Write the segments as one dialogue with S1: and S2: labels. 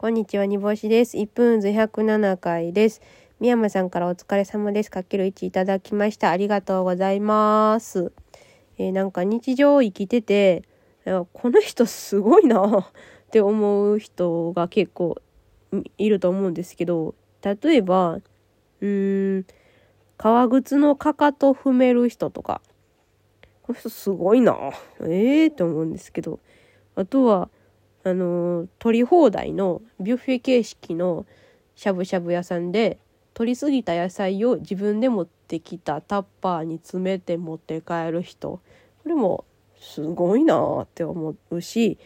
S1: こんにちは、煮干しです。1分図107回です。宮山さんからお疲れ様です。かける1いただきました。ありがとうございます。えーなんか日常生きてて、この人すごいなって思う人が結構いると思うんですけど、例えば、うーん、革靴のかかと踏める人とか、この人すごいなええー、と思うんですけど、あとは、あの取り放題のビュッフェ形式のしゃぶしゃぶ屋さんで取りすぎた野菜を自分で持ってきたタッパーに詰めて持って帰る人。これもすごいなって思うし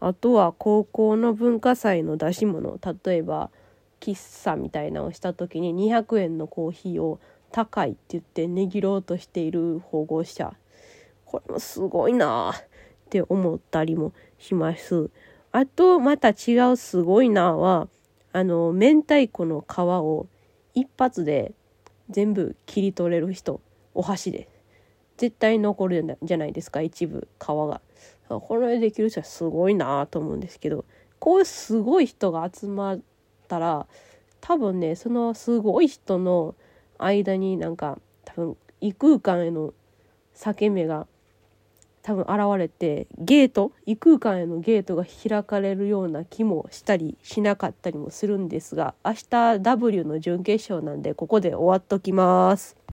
S1: あとは高校の文化祭の出し物。例えば喫茶みたいなのをした時に200円のコーヒーを高いって言って値切ろうとしている保護者。これもすごいなって思ったりもします。あとまた違うすごいなはあの明太子の皮を一発で全部切り取れる人お箸で。絶対残るじゃないですか一部皮が。これできる人はすごいなと思うんですけどこういうすごい人が集まったら多分ねそのすごい人の間になんか多分異空間への裂け目が多分現れてゲート異空間へのゲートが開かれるような気もしたりしなかったりもするんですが明日 W の準決勝なんでここで終わっときます。